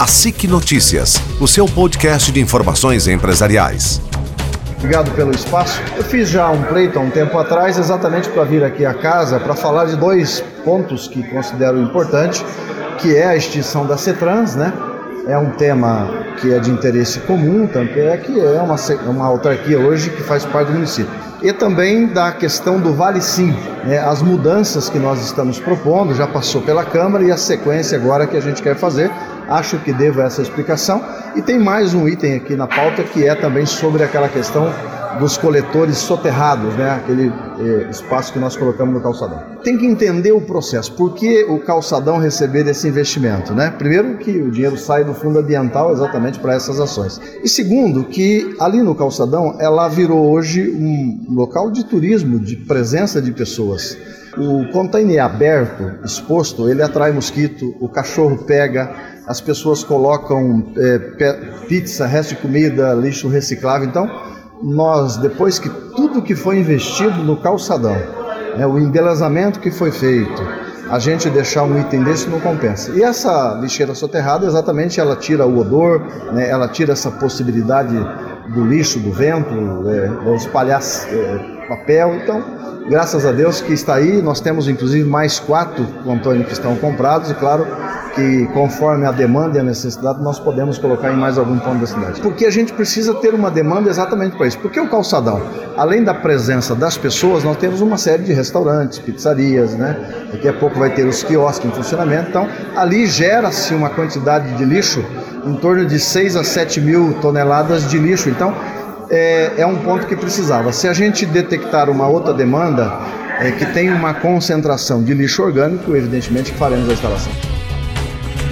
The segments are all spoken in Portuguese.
A SIC Notícias, o seu podcast de informações empresariais. Obrigado pelo espaço. Eu fiz já um pleito há um tempo atrás, exatamente para vir aqui à casa para falar de dois pontos que considero importantes, que é a extinção da CETRANS, né? É um tema que é de interesse comum, tanto é que é uma, uma autarquia hoje que faz parte do município. E também da questão do Vale Sim, né? as mudanças que nós estamos propondo, já passou pela Câmara e a sequência agora que a gente quer fazer. Acho que devo essa explicação. E tem mais um item aqui na pauta que é também sobre aquela questão dos coletores soterrados, né? aquele eh, espaço que nós colocamos no calçadão. Tem que entender o processo, por que o calçadão receber esse investimento? Né? Primeiro, que o dinheiro sai do fundo ambiental exatamente para essas ações. E segundo, que ali no calçadão ela virou hoje um local de turismo, de presença de pessoas. O container aberto, exposto, ele atrai mosquito, o cachorro pega, as pessoas colocam é, pizza, resto de comida, lixo reciclável. Então, nós, depois que tudo que foi investido no calçadão, né, o embelezamento que foi feito, a gente deixar um item desse não compensa. E essa lixeira soterrada, exatamente, ela tira o odor, né, ela tira essa possibilidade do lixo, do vento, é, espalhar é, papel. Então, graças a Deus que está aí, nós temos inclusive mais quatro Antônio que estão comprados e claro que conforme a demanda e a necessidade nós podemos colocar em mais algum ponto da cidade. Porque a gente precisa ter uma demanda exatamente para isso. Porque o calçadão, além da presença das pessoas, nós temos uma série de restaurantes, pizzarias, né? Daqui a pouco vai ter os quiosques em funcionamento. Então, ali gera-se uma quantidade de lixo em torno de 6 a 7 mil toneladas de lixo. Então, é, é um ponto que precisava. Se a gente detectar uma outra demanda é, que tem uma concentração de lixo orgânico, evidentemente faremos a instalação.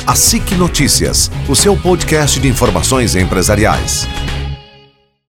A SIC Notícias, o seu podcast de informações empresariais.